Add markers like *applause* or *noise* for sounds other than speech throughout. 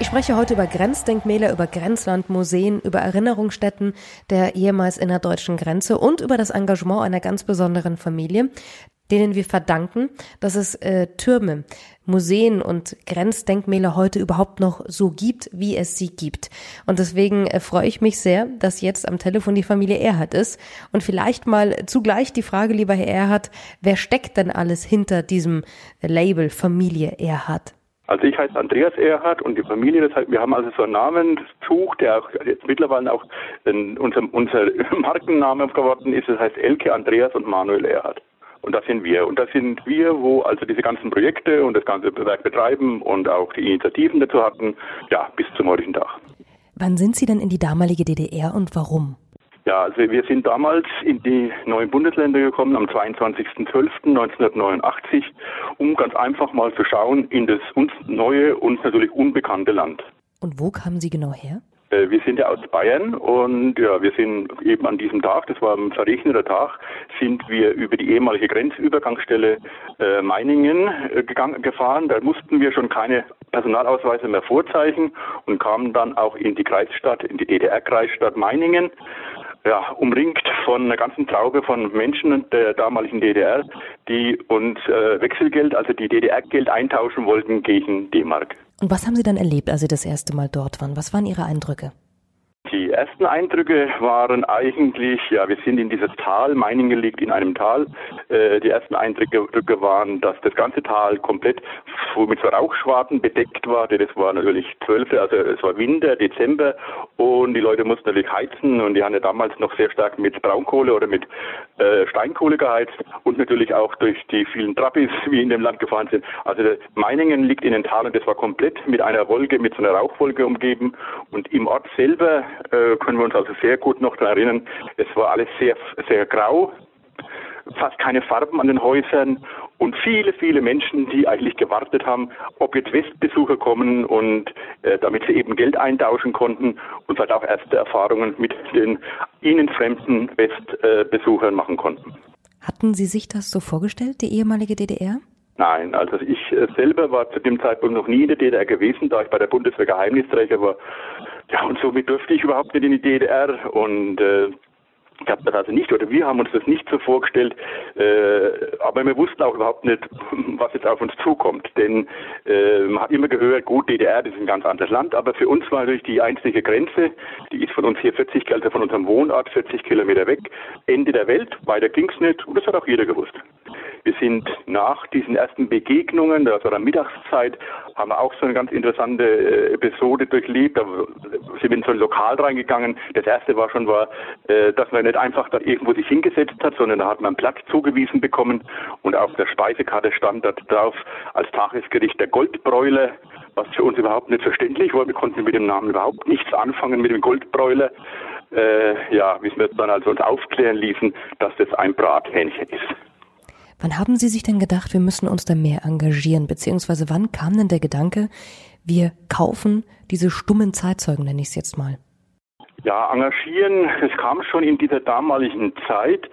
Ich spreche heute über Grenzdenkmäler, über Grenzlandmuseen, über Erinnerungsstätten der ehemals innerdeutschen Grenze und über das Engagement einer ganz besonderen Familie, denen wir verdanken, dass es äh, Türme, Museen und Grenzdenkmäler heute überhaupt noch so gibt, wie es sie gibt. Und deswegen äh, freue ich mich sehr, dass jetzt am Telefon die Familie Erhard ist. Und vielleicht mal zugleich die Frage, lieber Herr Erhard, wer steckt denn alles hinter diesem Label Familie Erhard? Also ich heiße Andreas Erhard und die Familie, das heißt, wir haben also so einen Namenszug, der auch jetzt mittlerweile auch unser, unser *laughs* Markenname geworden ist. Das heißt Elke, Andreas und Manuel Erhard. Und das sind wir. Und das sind wir, wo also diese ganzen Projekte und das ganze Werk betreiben und auch die Initiativen dazu hatten, ja, bis zum heutigen Tag. Wann sind Sie denn in die damalige DDR und warum? Ja, also wir sind damals in die neuen Bundesländer gekommen am 22.12.1989, um ganz einfach mal zu schauen in das uns neue und natürlich unbekannte Land. Und wo kamen Sie genau her? Äh, wir sind ja aus Bayern und ja, wir sind eben an diesem Tag, das war ein verregneter Tag, sind wir über die ehemalige Grenzübergangsstelle äh, Meiningen äh, gegangen, gefahren. Da mussten wir schon keine Personalausweise mehr vorzeichnen und kamen dann auch in die Kreisstadt, in die DDR-Kreisstadt Meiningen ja, umringt von einer ganzen Traube von Menschen der damaligen DDR, die uns äh, Wechselgeld, also die DDR-Geld eintauschen wollten gegen D-Mark. Und was haben Sie dann erlebt, als Sie das erste Mal dort waren? Was waren Ihre Eindrücke? Die ersten Eindrücke waren eigentlich, ja, wir sind in dieses Tal, Meiningen liegt in einem Tal. Äh, die ersten Eindrücke waren, dass das ganze Tal komplett mit so Rauchschwaden bedeckt war. Das war natürlich 12., also es war Winter, Dezember und die Leute mussten natürlich heizen und die haben ja damals noch sehr stark mit Braunkohle oder mit äh, Steinkohle geheizt und natürlich auch durch die vielen Trappis, *laughs* wie in dem Land gefahren sind. Also Meiningen liegt in den Talen, das war komplett mit einer Wolke, mit so einer Rauchwolke umgeben und im Ort selber äh, können wir uns also sehr gut noch daran erinnern. Es war alles sehr, sehr grau, fast keine Farben an den Häusern und viele, viele Menschen, die eigentlich gewartet haben, ob jetzt Westbesucher kommen und äh, damit sie eben Geld eintauschen konnten und halt auch erste Erfahrungen mit den ihnen fremden Westbesuchern machen konnten. Hatten Sie sich das so vorgestellt, die ehemalige DDR? Nein, also ich äh, selber war zu dem Zeitpunkt noch nie in der DDR gewesen, da ich bei der Bundeswehr Geheimnisträger war. Ja, und somit durfte ich überhaupt nicht in die DDR und äh, ich habe das also nicht, oder wir haben uns das nicht so vorgestellt, äh, aber wir wussten auch überhaupt nicht, *laughs* was jetzt auf uns zukommt. Denn äh, man hat immer gehört, gut, DDR, das ist ein ganz anderes Land, aber für uns war natürlich die einzige Grenze, die ist von uns hier 40, also von unserem Wohnort 40 Kilometer weg, Ende der Welt, weiter ging's nicht und das hat auch jeder gewusst. Wir sind nach diesen ersten Begegnungen, war dann Mittagszeit, haben wir auch so eine ganz interessante äh, Episode durchlebt. Da sind wir in so ein Lokal reingegangen. Das erste war schon, war, äh, dass man nicht einfach da irgendwo sich hingesetzt hat, sondern da hat man einen Platz zugewiesen bekommen und auf der Speisekarte stand da drauf als Tagesgericht der Goldbräuler, was für uns überhaupt nicht verständlich war. Wir konnten mit dem Namen überhaupt nichts anfangen mit dem Goldbräuler. Äh, ja, wie wir dann also uns aufklären ließen, dass das ein Brathähnchen ist. Wann haben Sie sich denn gedacht, wir müssen uns da mehr engagieren? Beziehungsweise wann kam denn der Gedanke, wir kaufen diese stummen Zeitzeugen, nenne ich es jetzt mal? Ja, engagieren, es kam schon in dieser damaligen Zeit.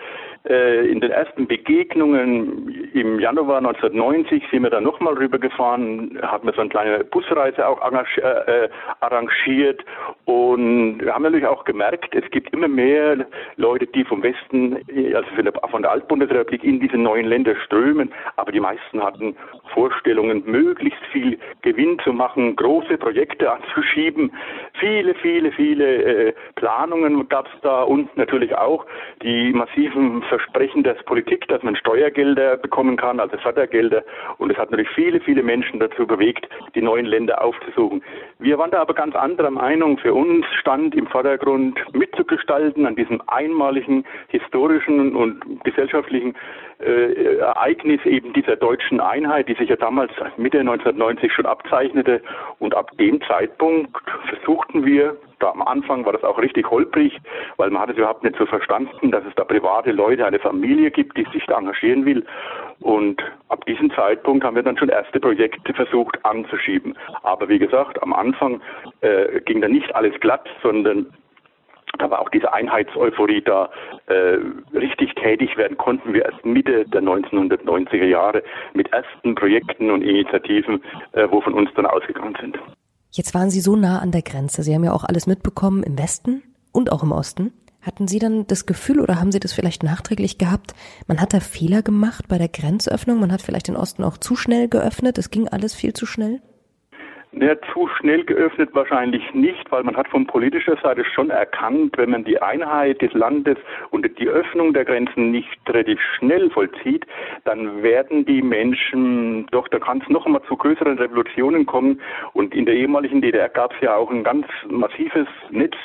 Äh, in den ersten Begegnungen im Januar 1990 sind wir dann nochmal rübergefahren, haben wir so eine kleine Busreise auch äh, äh, arrangiert und haben natürlich auch gemerkt, es gibt immer mehr Leute, die vom Westen, also von der Altbundesrepublik in diese neuen Länder strömen, aber die meisten hatten Vorstellungen, möglichst viel Gewinn zu machen, große Projekte anzuschieben. Viele, viele, viele Planungen gab es da und natürlich auch die massiven Versprechen der Politik, dass man Steuergelder bekommen kann, also Fördergelder. Und es hat natürlich viele, viele Menschen dazu bewegt, die neuen Länder aufzusuchen. Wir waren da aber ganz anderer Meinung. Für uns stand im Vordergrund mitzugestalten an diesem einmaligen historischen und gesellschaftlichen äh, Ereignis eben dieser deutschen Einheit, die sich ja damals Mitte 1990 schon abzeichnete. Und ab dem Zeitpunkt versuchten wir, da am Anfang war das auch richtig holprig, weil man hat es überhaupt nicht so verstanden, dass es da private Leute, eine Familie gibt, die sich da engagieren will. Und ab diesem Zeitpunkt haben wir dann schon erste Projekte versucht anzuschieben. Aber wie gesagt, am Anfang äh, ging da nicht alles glatt, sondern da war auch diese Einheitseuphorie da äh, richtig tätig werden konnten wir erst Mitte der 1990er Jahre mit ersten Projekten und Initiativen, äh, wo von uns dann ausgegangen sind. Jetzt waren Sie so nah an der Grenze. Sie haben ja auch alles mitbekommen im Westen und auch im Osten. Hatten Sie dann das Gefühl oder haben Sie das vielleicht nachträglich gehabt, man hat da Fehler gemacht bei der Grenzöffnung, man hat vielleicht den Osten auch zu schnell geöffnet, es ging alles viel zu schnell? Ja, zu schnell geöffnet wahrscheinlich nicht, weil man hat von politischer Seite schon erkannt, wenn man die Einheit des Landes und die Öffnung der Grenzen nicht relativ schnell vollzieht, dann werden die Menschen, doch, da kann es noch einmal zu größeren Revolutionen kommen. Und in der ehemaligen DDR gab es ja auch ein ganz massives Netz,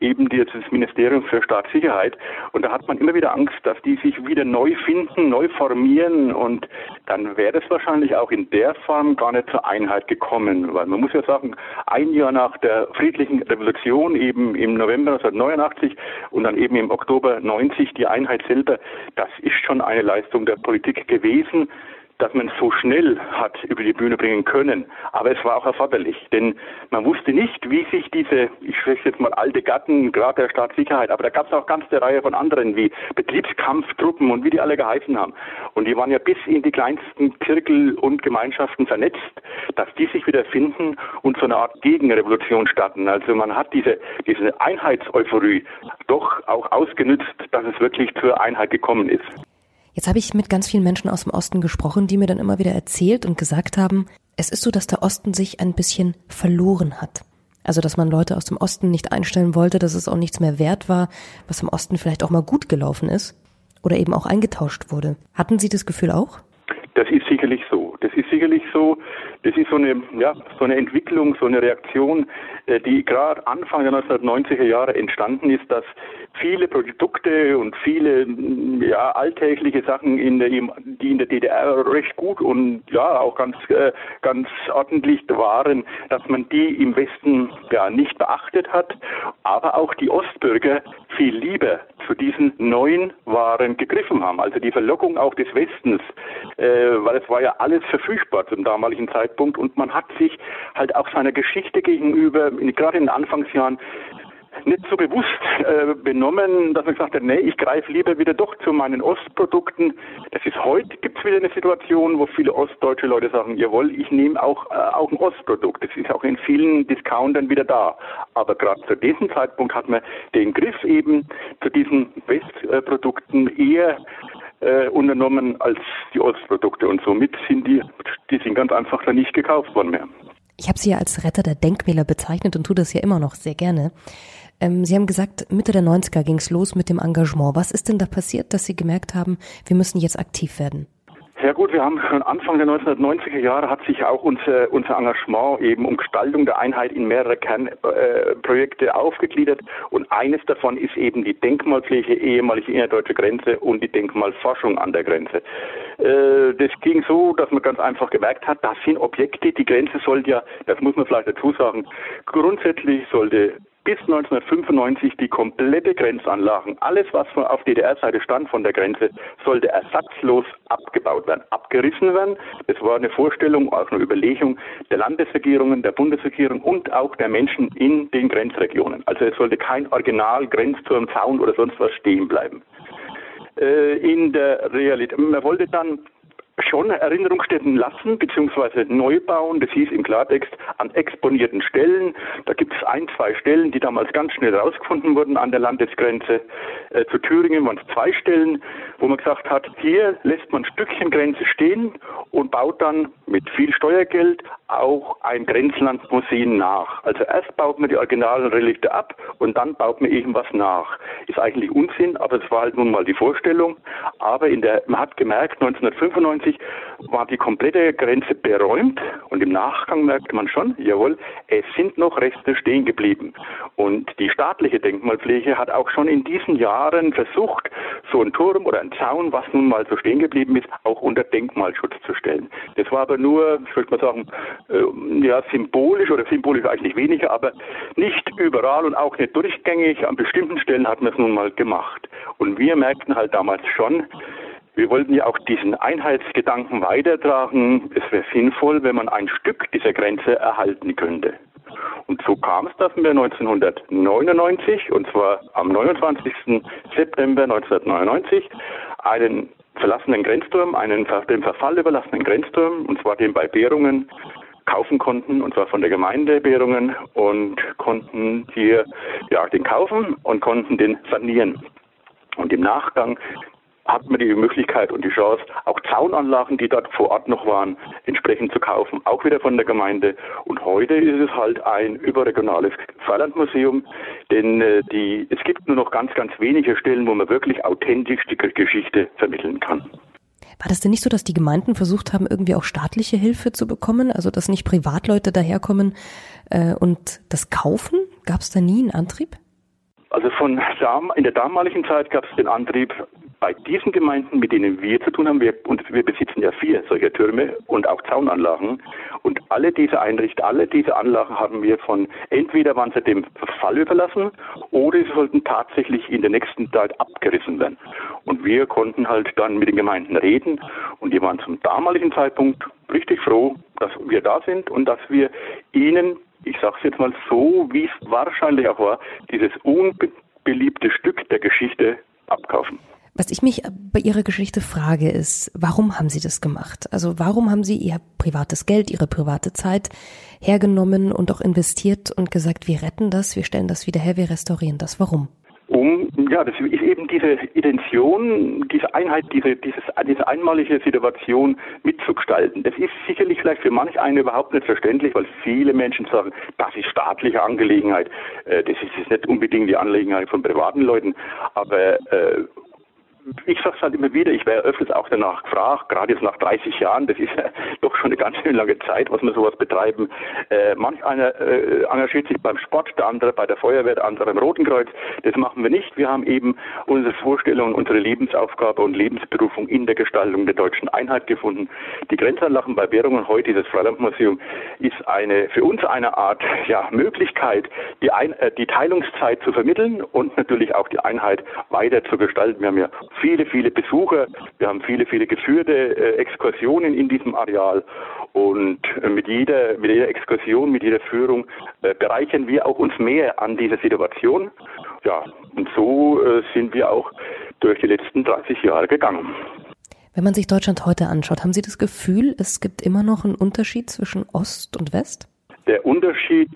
eben das Ministerium für Staatssicherheit. Und da hat man immer wieder Angst, dass die sich wieder neu finden, neu formieren. Und dann wäre es wahrscheinlich auch in der Form gar nicht zur Einheit gekommen, weil man muss ja sagen, ein Jahr nach der friedlichen Revolution, eben im November 1989 und dann eben im Oktober 90 die Einheit selber, das ist schon eine Leistung der Politik gewesen dass man so schnell hat über die Bühne bringen können. Aber es war auch erforderlich, denn man wusste nicht, wie sich diese, ich spreche jetzt mal alte Gatten, gerade der Staatssicherheit, aber da gab es auch ganz eine Reihe von anderen wie Betriebskampftruppen und wie die alle geheißen haben. Und die waren ja bis in die kleinsten Zirkel und Gemeinschaften vernetzt, dass die sich wieder finden und so eine Art Gegenrevolution starten. Also man hat diese, diese Einheitseuphorie doch auch ausgenützt, dass es wirklich zur Einheit gekommen ist. Jetzt habe ich mit ganz vielen Menschen aus dem Osten gesprochen, die mir dann immer wieder erzählt und gesagt haben, es ist so, dass der Osten sich ein bisschen verloren hat. Also, dass man Leute aus dem Osten nicht einstellen wollte, dass es auch nichts mehr wert war, was im Osten vielleicht auch mal gut gelaufen ist oder eben auch eingetauscht wurde. Hatten Sie das Gefühl auch? Das ist sicherlich so. Das ist sicherlich so. Das ist so eine, ja, so eine Entwicklung, so eine Reaktion, äh, die gerade Anfang der 1990er Jahre entstanden ist, dass viele Produkte und viele ja, alltägliche Sachen, in der, die in der DDR recht gut und ja auch ganz, äh, ganz ordentlich waren, dass man die im Westen ja nicht beachtet hat, aber auch die Ostbürger viel lieber zu diesen neuen Waren gegriffen haben. Also die Verlockung auch des Westens, äh, weil es war ja alles verfügbar zum damaligen Zeitpunkt und man hat sich halt auch seiner Geschichte gegenüber, gerade in den Anfangsjahren, nicht so bewusst äh, benommen, dass man gesagt hat, nee, ich greife lieber wieder doch zu meinen Ostprodukten. Das ist heute, gibt es wieder eine Situation, wo viele ostdeutsche Leute sagen, jawohl, ich nehme auch, äh, auch ein Ostprodukt. Das ist auch in vielen Discountern wieder da. Aber gerade zu diesem Zeitpunkt hat man den Griff eben zu diesen Westprodukten eher äh, unternommen als die Ostprodukte und somit sind die, die sind ganz einfach dann nicht gekauft worden mehr. Ich habe Sie ja als Retter der Denkmäler bezeichnet und tue das ja immer noch sehr gerne. Ähm, Sie haben gesagt, Mitte der 90er ging es los mit dem Engagement. Was ist denn da passiert, dass Sie gemerkt haben, wir müssen jetzt aktiv werden? Ja gut, wir haben schon Anfang der 1990er Jahre hat sich auch unser, unser Engagement eben um Gestaltung der Einheit in mehrere Kernprojekte äh, aufgegliedert und eines davon ist eben die Denkmalpflege ehemalige innerdeutsche Grenze und die Denkmalforschung an der Grenze. Äh, das ging so, dass man ganz einfach gemerkt hat, das sind Objekte, die Grenze sollte ja, das muss man vielleicht dazu sagen, grundsätzlich sollte bis 1995 die komplette Grenzanlagen, alles was auf DDR-Seite stand von der Grenze, sollte ersatzlos abgebaut werden, abgerissen werden. Das war eine Vorstellung, auch eine Überlegung der Landesregierungen, der Bundesregierung und auch der Menschen in den Grenzregionen. Also es sollte kein Original-Grenzturm, Zaun oder sonst was stehen bleiben. Äh, in der Realität, man wollte dann schon Erinnerungsstätten lassen bzw. neu bauen. Das hieß im Klartext an exponierten Stellen. Da gibt es ein, zwei Stellen, die damals ganz schnell rausgefunden wurden an der Landesgrenze. Äh, zu Thüringen waren es zwei Stellen, wo man gesagt hat, hier lässt man Stückchen Grenze stehen und baut dann mit viel Steuergeld auch ein Grenzlandmuseum nach. Also erst baut man die originalen Relikte ab und dann baut man irgendwas nach. Ist eigentlich Unsinn, aber es war halt nun mal die Vorstellung. Aber in der, man hat gemerkt, 1995 war die komplette Grenze beräumt und im Nachgang merkt man schon, jawohl, es sind noch Reste stehen geblieben. Und die staatliche Denkmalpflege hat auch schon in diesen Jahren versucht, so ein Turm oder ein Zaun, was nun mal so stehen geblieben ist, auch unter Denkmalschutz zu stellen. Das war aber nur, ich würde mal sagen, äh, ja, symbolisch oder symbolisch eigentlich weniger, aber nicht überall und auch nicht durchgängig. An bestimmten Stellen hat man es nun mal gemacht. Und wir merkten halt damals schon, wir wollten ja auch diesen Einheitsgedanken weitertragen. Es wäre sinnvoll, wenn man ein Stück dieser Grenze erhalten könnte. Und so kam es, dass wir 1999, und zwar am 29. September 1999, einen verlassenen Grenzturm, einen dem Verfall überlassenen Grenzturm, und zwar den bei Behrungen, kaufen konnten, und zwar von der Gemeinde Behrungen, und konnten hier ja, den kaufen und konnten den sanieren. Und im Nachgang hat man die Möglichkeit und die Chance, auch Zaunanlagen, die dort vor Ort noch waren, entsprechend zu kaufen, auch wieder von der Gemeinde. Und heute ist es halt ein überregionales Freilandmuseum, denn äh, die, es gibt nur noch ganz, ganz wenige Stellen, wo man wirklich authentisch die Geschichte vermitteln kann. War das denn nicht so, dass die Gemeinden versucht haben, irgendwie auch staatliche Hilfe zu bekommen? Also dass nicht Privatleute daherkommen äh, und das kaufen? Gab es da nie einen Antrieb? Also von in der damaligen Zeit gab es den Antrieb, bei diesen Gemeinden, mit denen wir zu tun haben, wir, und wir besitzen ja vier solcher Türme und auch Zaunanlagen, und alle diese Einrichtungen, alle diese Anlagen haben wir von, entweder waren sie dem Verfall überlassen, oder sie sollten tatsächlich in der nächsten Zeit abgerissen werden. Und wir konnten halt dann mit den Gemeinden reden, und die waren zum damaligen Zeitpunkt richtig froh, dass wir da sind und dass wir ihnen ich sage es jetzt mal so, wie es wahrscheinlich auch war, dieses unbeliebte Stück der Geschichte abkaufen. Was ich mich bei Ihrer Geschichte frage, ist, warum haben Sie das gemacht? Also warum haben Sie Ihr privates Geld, Ihre private Zeit hergenommen und auch investiert und gesagt, wir retten das, wir stellen das wieder her, wir restaurieren das? Warum? Um, ja, das ist eben diese Intention, diese Einheit, diese, dieses, diese einmalige Situation mitzugestalten. Das ist sicherlich vielleicht für manch einen überhaupt nicht verständlich, weil viele Menschen sagen, das ist staatliche Angelegenheit. Äh, das ist nicht unbedingt die Angelegenheit von privaten Leuten. Aber äh, ich sage es halt immer wieder, ich wäre öfters auch danach gefragt, gerade jetzt nach 30 Jahren, das ist ja *laughs* doch schon eine ganz schön lange Zeit, was wir sowas betreiben. Äh, manch einer äh, engagiert sich beim Sport, der andere bei der Feuerwehr, der andere beim Roten Kreuz. Das machen wir nicht. Wir haben eben unsere Vorstellung, unsere Lebensaufgabe und Lebensberufung in der Gestaltung der deutschen Einheit gefunden. Die Grenzanlagen bei Währungen heute, dieses Freilandmuseum, ist eine für uns eine Art ja, Möglichkeit, die, Ein äh, die Teilungszeit zu vermitteln und natürlich auch die Einheit weiter zu gestalten. Wir haben ja viele, viele Besucher. Wir haben viele, viele geführte äh, Exkursionen in diesem Areal. Und äh, mit jeder, mit jeder Exkursion, mit jeder Führung äh, bereichern wir auch uns mehr an dieser Situation. Ja, und so äh, sind wir auch durch die letzten 30 Jahre gegangen. Wenn man sich Deutschland heute anschaut, haben Sie das Gefühl, es gibt immer noch einen Unterschied zwischen Ost und West? Der Unterschied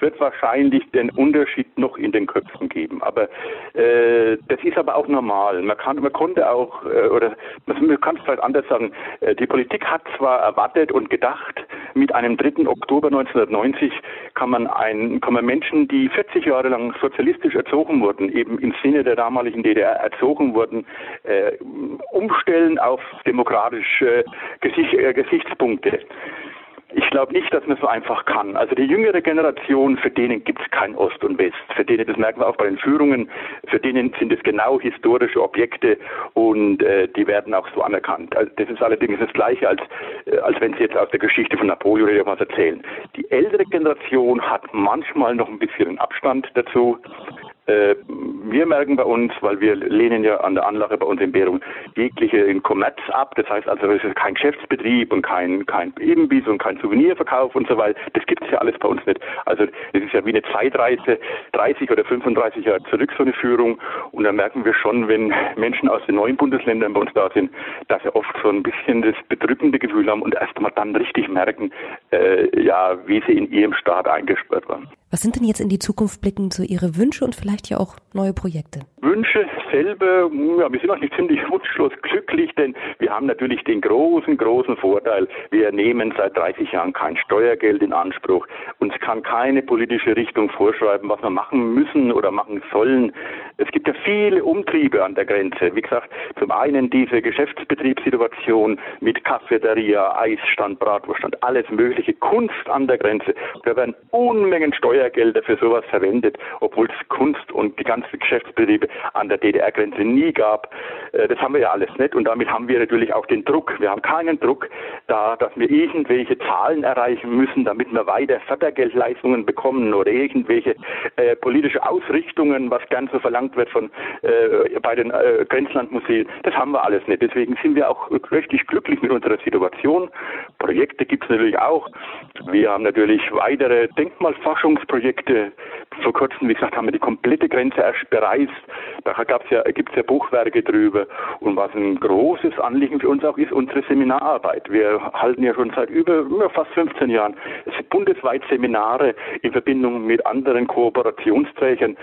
wird wahrscheinlich den Unterschied noch in den Köpfen geben. Aber äh, das ist aber auch normal. Man kann, man konnte auch, äh, oder man kann es vielleicht anders sagen, äh, die Politik hat zwar erwartet und gedacht, mit einem 3. Oktober 1990 kann man, ein, kann man Menschen, die 40 Jahre lang sozialistisch erzogen wurden, eben im Sinne der damaligen DDR erzogen wurden, äh, umstellen auf demokratische Gesicht, äh, Gesichtspunkte. Ich glaube nicht, dass man so einfach kann. Also die jüngere Generation, für denen gibt es kein Ost und West. Für denen, das merken wir auch bei den Führungen, für denen sind es genau historische Objekte und äh, die werden auch so anerkannt. Also das ist allerdings das Gleiche, als, äh, als wenn Sie jetzt aus der Geschichte von Napoleon oder was erzählen. Die ältere Generation hat manchmal noch ein bisschen Abstand dazu. Äh, wir merken bei uns, weil wir lehnen ja an der Anlage bei uns in Währung jegliche Kommerz ab. Das heißt also, es ist kein Geschäftsbetrieb und kein, kein Imbiss und kein Souvenirverkauf und so weiter. Das gibt es ja alles bei uns nicht. Also es ist ja wie eine Zeitreise, 30 oder 35 Jahre zurück so eine Führung. Und da merken wir schon, wenn Menschen aus den neuen Bundesländern bei uns da sind, dass sie oft so ein bisschen das bedrückende Gefühl haben und erst einmal dann richtig merken, äh, ja, wie sie in ihrem Staat eingesperrt waren. Was sind denn jetzt in die Zukunft blickend so Ihre Wünsche und vielleicht ja auch neue Projekte? Wünsche selber, ja, wir sind eigentlich ziemlich wunschlos glücklich, denn wir haben natürlich den großen, großen Vorteil, wir nehmen seit 30 Jahren kein Steuergeld in Anspruch. Uns kann keine politische Richtung vorschreiben, was wir machen müssen oder machen sollen. Es gibt ja viele Umtriebe an der Grenze. Wie gesagt, zum einen diese Geschäftsbetriebssituation mit Cafeteria, Eisstand, Bratwurststand, alles mögliche, Kunst an der Grenze. Da werden Unmengen Steuer Steuergelder für sowas verwendet, obwohl es Kunst und die ganzen Geschäftsbetriebe an der DDR DDR-Grenze nie gab. Äh, das haben wir ja alles nicht und damit haben wir natürlich auch den Druck. Wir haben keinen Druck da, dass wir irgendwelche Zahlen erreichen müssen, damit wir weiter Fördergeldleistungen bekommen oder irgendwelche äh, politische Ausrichtungen, was gern so verlangt wird von äh, bei den äh, Grenzlandmuseen. Das haben wir alles nicht. Deswegen sind wir auch richtig glücklich mit unserer Situation. Projekte gibt es natürlich auch. Wir haben natürlich weitere Denkmalforschungsprojekte. Vor kurzem, wie gesagt, haben wir die komplette Grenze erst bereist. Da gab's ja, gibt es ja Buchwerke drüber. Und was ein großes Anliegen für uns auch ist, unsere Seminararbeit. Wir halten ja schon seit über, über fast 15 Jahren bundesweit Seminare in Verbindung mit anderen Kooperationsträgern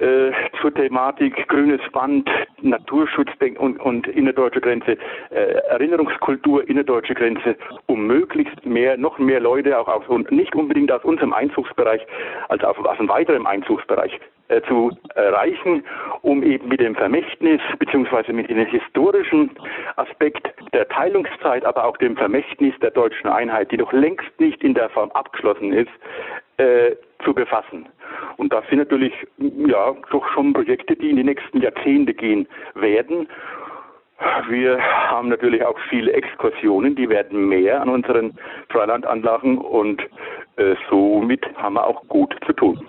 äh, zur Thematik grünes Band, Naturschutz und, und innerdeutsche Grenze, äh, Erinnerungskultur innerdeutsche Grenze, um möglichst mehr, noch mehr Leute auch aus nicht unbedingt aus unserem Einzugsbereich, als auch aus einem weiteren Einzugsbereich äh, zu erreichen, um eben mit dem Vermächtnis beziehungsweise mit dem historischen Aspekt der Teilungszeit, aber auch dem Vermächtnis der deutschen Einheit, die noch längst nicht in der Form abgeschlossen ist, äh, zu befassen. Und das sind natürlich ja doch schon Projekte, die in die nächsten Jahrzehnte gehen werden. Wir haben natürlich auch viele Exkursionen, die werden mehr an unseren Freilandanlagen und äh, somit haben wir auch gut zu tun.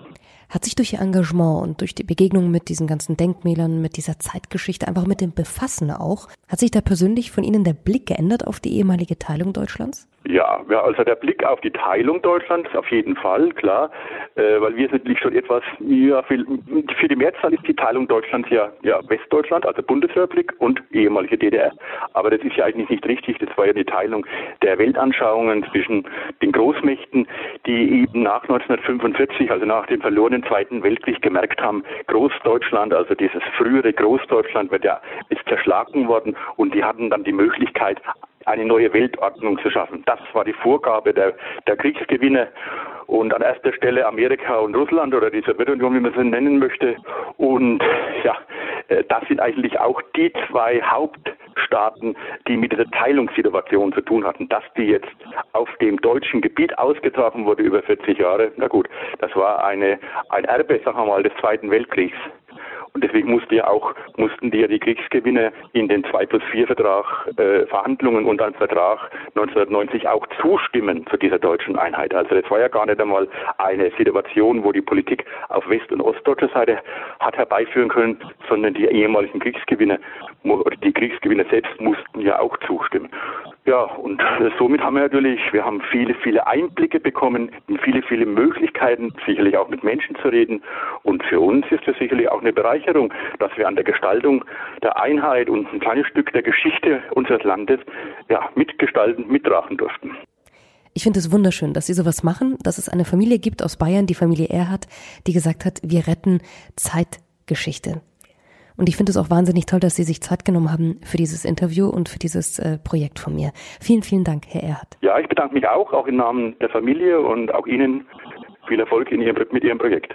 Hat sich durch Ihr Engagement und durch die Begegnung mit diesen ganzen Denkmälern, mit dieser Zeitgeschichte, einfach mit dem Befassen auch, hat sich da persönlich von Ihnen der Blick geändert auf die ehemalige Teilung Deutschlands? Ja, also der Blick auf die Teilung Deutschlands auf jeden Fall, klar, äh, weil wir sind schon etwas, ja, für, für die Mehrzahl ist die Teilung Deutschlands ja, ja Westdeutschland, also Bundesrepublik und ehemalige DDR. Aber das ist ja eigentlich nicht richtig, das war ja die Teilung der Weltanschauungen zwischen den Großmächten, die eben nach 1945, also nach dem verlorenen Zweiten Weltkrieg gemerkt haben, Großdeutschland, also dieses frühere Großdeutschland wird ja, ist zerschlagen worden. Und die hatten dann die Möglichkeit, eine neue Weltordnung zu schaffen. Das war die Vorgabe der, der Kriegsgewinne und an erster Stelle Amerika und Russland oder die Sowjetunion, wie man sie nennen möchte. Und ja, äh, das sind eigentlich auch die zwei Hauptstaaten, die mit dieser Teilungssituation zu tun hatten. Dass die jetzt auf dem deutschen Gebiet ausgetragen wurde über 40 Jahre, na gut, das war eine, ein Erbe, sagen wir mal, des Zweiten Weltkriegs. Und deswegen musste ja auch, mussten die ja die Kriegsgewinne in den 2 plus 4 Vertrag, äh, Verhandlungen und dann Vertrag 1990 auch zustimmen zu dieser deutschen Einheit. Also das war ja gar nicht einmal eine Situation, wo die Politik auf West- und Ostdeutscher Seite hat herbeiführen können, sondern die ehemaligen Kriegsgewinne die Kriegsgewinne selbst mussten ja auch zustimmen. Ja, und somit haben wir natürlich, wir haben viele, viele Einblicke bekommen, viele, viele Möglichkeiten, sicherlich auch mit Menschen zu reden. Und für uns ist das sicherlich auch eine Bereicherung, dass wir an der Gestaltung der Einheit und ein kleines Stück der Geschichte unseres Landes ja, mitgestalten, mittragen durften. Ich finde es wunderschön, dass Sie sowas machen, dass es eine Familie gibt aus Bayern, die Familie Erhard, die gesagt hat, wir retten Zeitgeschichte. Und ich finde es auch wahnsinnig toll, dass Sie sich Zeit genommen haben für dieses Interview und für dieses äh, Projekt von mir. Vielen, vielen Dank, Herr Erhard. Ja, ich bedanke mich auch, auch im Namen der Familie und auch Ihnen viel Erfolg in Ihrem, mit Ihrem Projekt.